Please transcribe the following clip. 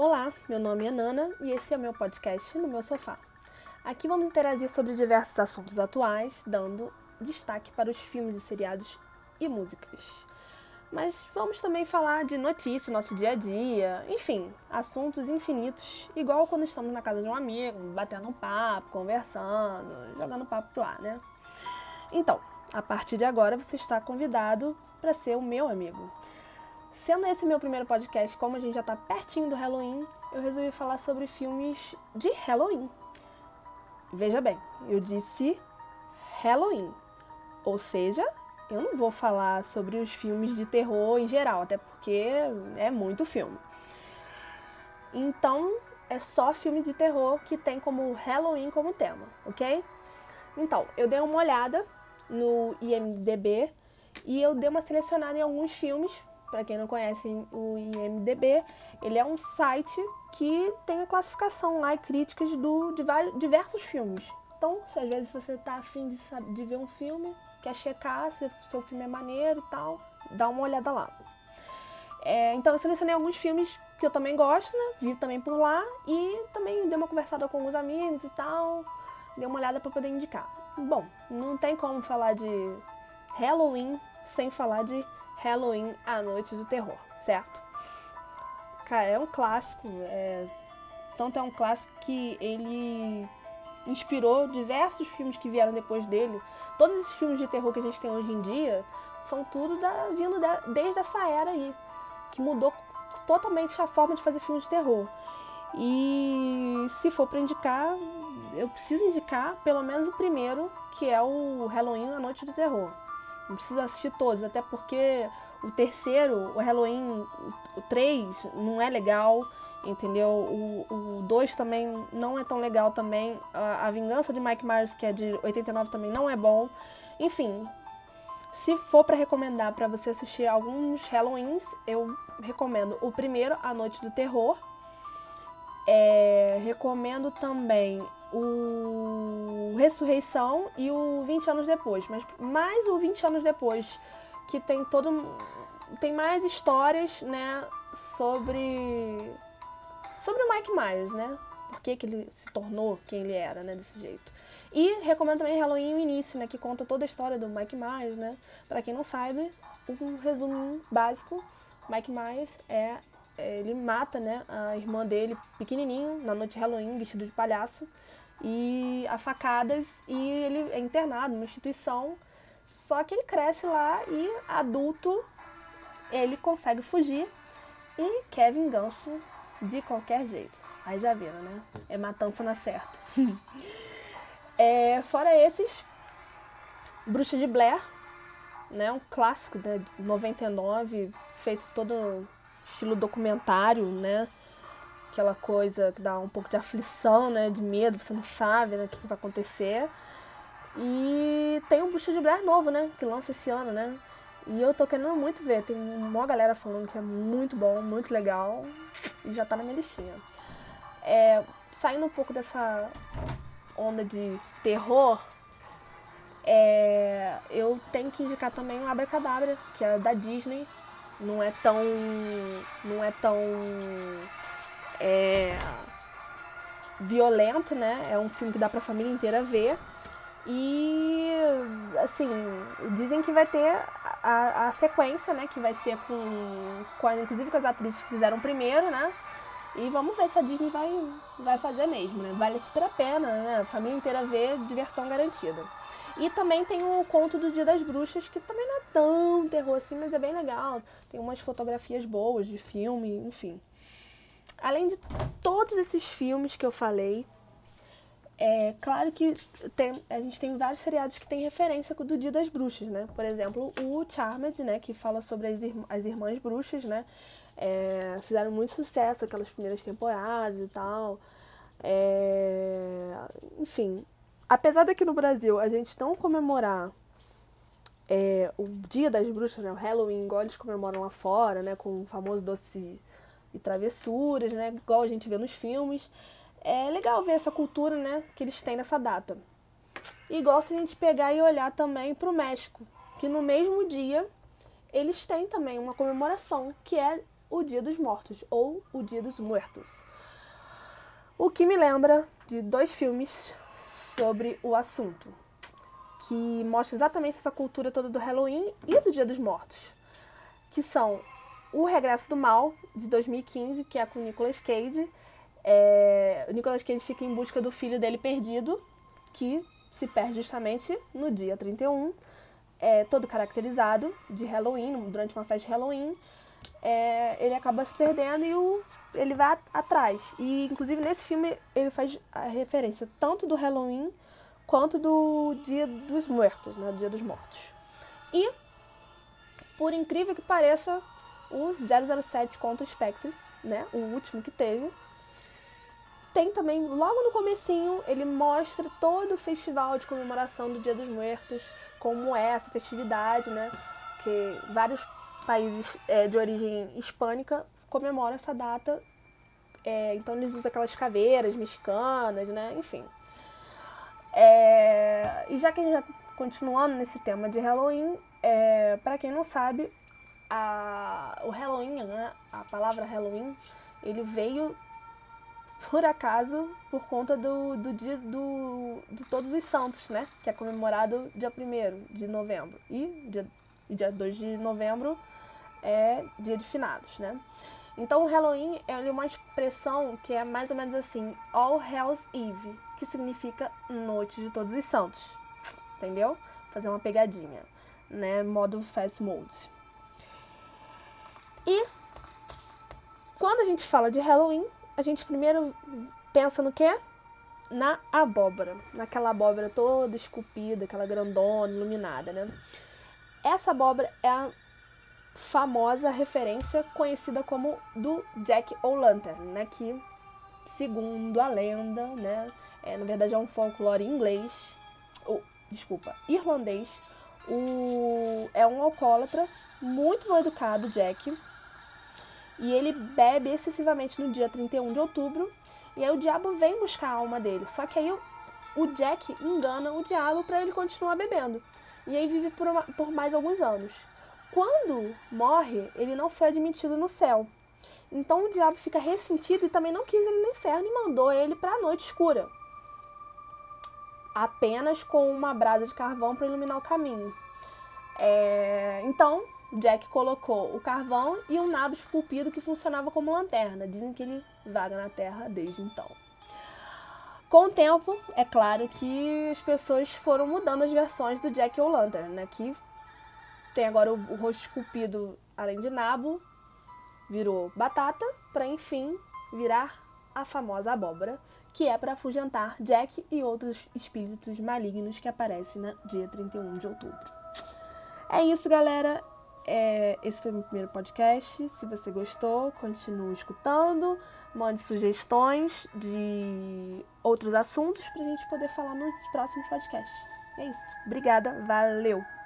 Olá, meu nome é Nana e esse é o meu podcast No Meu Sofá. Aqui vamos interagir sobre diversos assuntos atuais, dando destaque para os filmes e seriados e músicas. Mas vamos também falar de notícias, nosso dia a dia, enfim, assuntos infinitos, igual quando estamos na casa de um amigo, batendo um papo, conversando, jogando papo pro ar, né? Então, a partir de agora você está convidado para ser o meu amigo. Sendo esse meu primeiro podcast, como a gente já está pertinho do Halloween, eu resolvi falar sobre filmes de Halloween. Veja bem, eu disse Halloween, ou seja, eu não vou falar sobre os filmes de terror em geral, até porque é muito filme. Então, é só filme de terror que tem como Halloween como tema, ok? Então, eu dei uma olhada no IMDB e eu dei uma selecionada em alguns filmes para quem não conhece o IMDB, ele é um site que tem a classificação lá e críticas do, de vários, diversos filmes. Então, se às vezes você está afim de, de ver um filme, quer checar se o seu filme é maneiro e tal, dá uma olhada lá. É, então eu selecionei alguns filmes que eu também gosto, né? Vi também por lá e também dei uma conversada com alguns amigos e tal. Dei uma olhada para poder indicar. Bom, não tem como falar de Halloween sem falar de Halloween, A Noite do Terror, certo? Cara, é um clássico, é... tanto é um clássico que ele inspirou diversos filmes que vieram depois dele. Todos esses filmes de terror que a gente tem hoje em dia são tudo da, vindo da, desde essa era aí, que mudou totalmente a forma de fazer filmes de terror. E se for para indicar, eu preciso indicar pelo menos o primeiro, que é o Halloween, A Noite do Terror. Não precisa assistir todos, até porque o terceiro, o Halloween, o 3, não é legal, entendeu? O 2 também não é tão legal também. A, a Vingança de Mike Myers, que é de 89, também não é bom. Enfim, se for para recomendar para você assistir alguns Halloweens, eu recomendo o primeiro, A Noite do Terror. É, recomendo também o Ressurreição e o 20 anos depois, mas mais o 20 anos depois, que tem todo tem mais histórias, né, sobre sobre o Mike Myers, né? Por que, que ele se tornou quem ele era, né, desse jeito. E recomendo também Halloween o início, né, que conta toda a história do Mike Myers, né? Para quem não sabe, um resumo básico, Mike Myers é ele mata, né, a irmã dele pequenininho na noite de Halloween, vestido de palhaço e a facadas e ele é internado numa instituição. Só que ele cresce lá e adulto ele consegue fugir e quer vingança de qualquer jeito. Aí já viram, né? É matança na certa. é, fora esses, Bruxa de Blair, né? Um clássico né? de 99, feito todo estilo documentário, né? Aquela coisa que dá um pouco de aflição, né? De medo, você não sabe né, o que, vai acontecer. E tem um Bucha de Blair novo, né? Que lança esse ano, né? E eu tô querendo muito ver. Tem uma galera falando que é muito bom, muito legal. E já tá na minha listinha. É, saindo um pouco dessa onda de terror, é, eu tenho que indicar também o Abracadabra, que é da Disney. Não é tão. Não é tão é violento, né? É um filme que dá pra família inteira ver. E assim, dizem que vai ter a, a sequência, né? Que vai ser com, com inclusive com as atrizes que fizeram primeiro, né? E vamos ver se a Disney vai, vai fazer mesmo, né? Vale super a pena, né? Família inteira ver, diversão garantida. E também tem o conto do Dia das Bruxas, que também não é tão terror assim, mas é bem legal. Tem umas fotografias boas de filme, enfim. Além de todos esses filmes que eu falei, é claro que tem, a gente tem vários seriados que tem referência do Dia das Bruxas, né? Por exemplo, o Charmed, né? Que fala sobre as, as irmãs bruxas, né? É, fizeram muito sucesso aquelas primeiras temporadas e tal. É, enfim, apesar daqui no Brasil a gente não comemorar é, o Dia das Bruxas, né? O Halloween, igual eles comemoram lá fora, né? Com o famoso doce e travessuras, né? Igual a gente vê nos filmes. É legal ver essa cultura, né? Que eles têm nessa data. Igual se a gente pegar e olhar também para o México, que no mesmo dia eles têm também uma comemoração, que é o Dia dos Mortos ou o Dia dos Muertos. O que me lembra de dois filmes sobre o assunto, que mostra exatamente essa cultura toda do Halloween e do Dia dos Mortos, que são O Regresso do Mal, de 2015, que é com Nicolas Cage. É... O Nicolas Cage fica em busca do filho dele perdido, que se perde justamente no dia 31, é, todo caracterizado de Halloween, durante uma festa de Halloween. É, ele acaba se perdendo e o, ele vai atrás. E, inclusive, nesse filme, ele faz a referência tanto do Halloween quanto do Dia dos Mortos, né? Do Dia dos Mortos. E, por incrível que pareça, o 007 contra o Spectre, né? O último que teve, tem também, logo no comecinho, ele mostra todo o festival de comemoração do Dia dos Mortos, como é essa festividade, né? Que vários países é, de origem hispânica comemoram essa data. É, então eles usam aquelas caveiras mexicanas, né? Enfim. É, e já que a gente já continuando nesse tema de Halloween, é, para quem não sabe, a, o Halloween, né? A palavra Halloween, ele veio por acaso, por conta do, do dia do, de Todos os Santos, né? Que é comemorado dia 1 de novembro. E dia, dia 2 de novembro é dia de finados, né? Então, o Halloween é uma expressão que é mais ou menos assim, All Hallows Eve, que significa Noite de Todos os Santos, entendeu? Fazer uma pegadinha, né? Modo Fast Mode. E quando a gente fala de Halloween, a gente primeiro pensa no quê? Na abóbora, naquela abóbora toda esculpida, aquela grandona, iluminada, né? Essa abóbora é a famosa referência conhecida como do Jack O'Lantern, né? Que, segundo a lenda, né? É, na verdade é um folclore inglês, ou, desculpa, irlandês. O, é um alcoólatra muito mal educado, Jack, e ele bebe excessivamente no dia 31 de outubro. E aí o diabo vem buscar a alma dele. Só que aí o, Jack engana o diabo para ele continuar bebendo. E aí vive por, uma, por mais alguns anos. Quando morre, ele não foi admitido no céu. Então o diabo fica ressentido e também não quis ele no inferno e mandou ele para a noite escura. Apenas com uma brasa de carvão para iluminar o caminho. É... Então, Jack colocou o carvão e um nabo esculpido que funcionava como lanterna. Dizem que ele vaga na Terra desde então. Com o tempo, é claro que as pessoas foram mudando as versões do Jack O'Lantern, né? Que tem agora o, o rosto esculpido, além de nabo, virou batata, para enfim virar a famosa abóbora, que é para afugentar Jack e outros espíritos malignos que aparecem no dia 31 de outubro. É isso, galera. É, esse foi o meu primeiro podcast. Se você gostou, continue escutando. Mande sugestões de outros assuntos para a gente poder falar nos próximos podcasts. É isso. Obrigada. Valeu!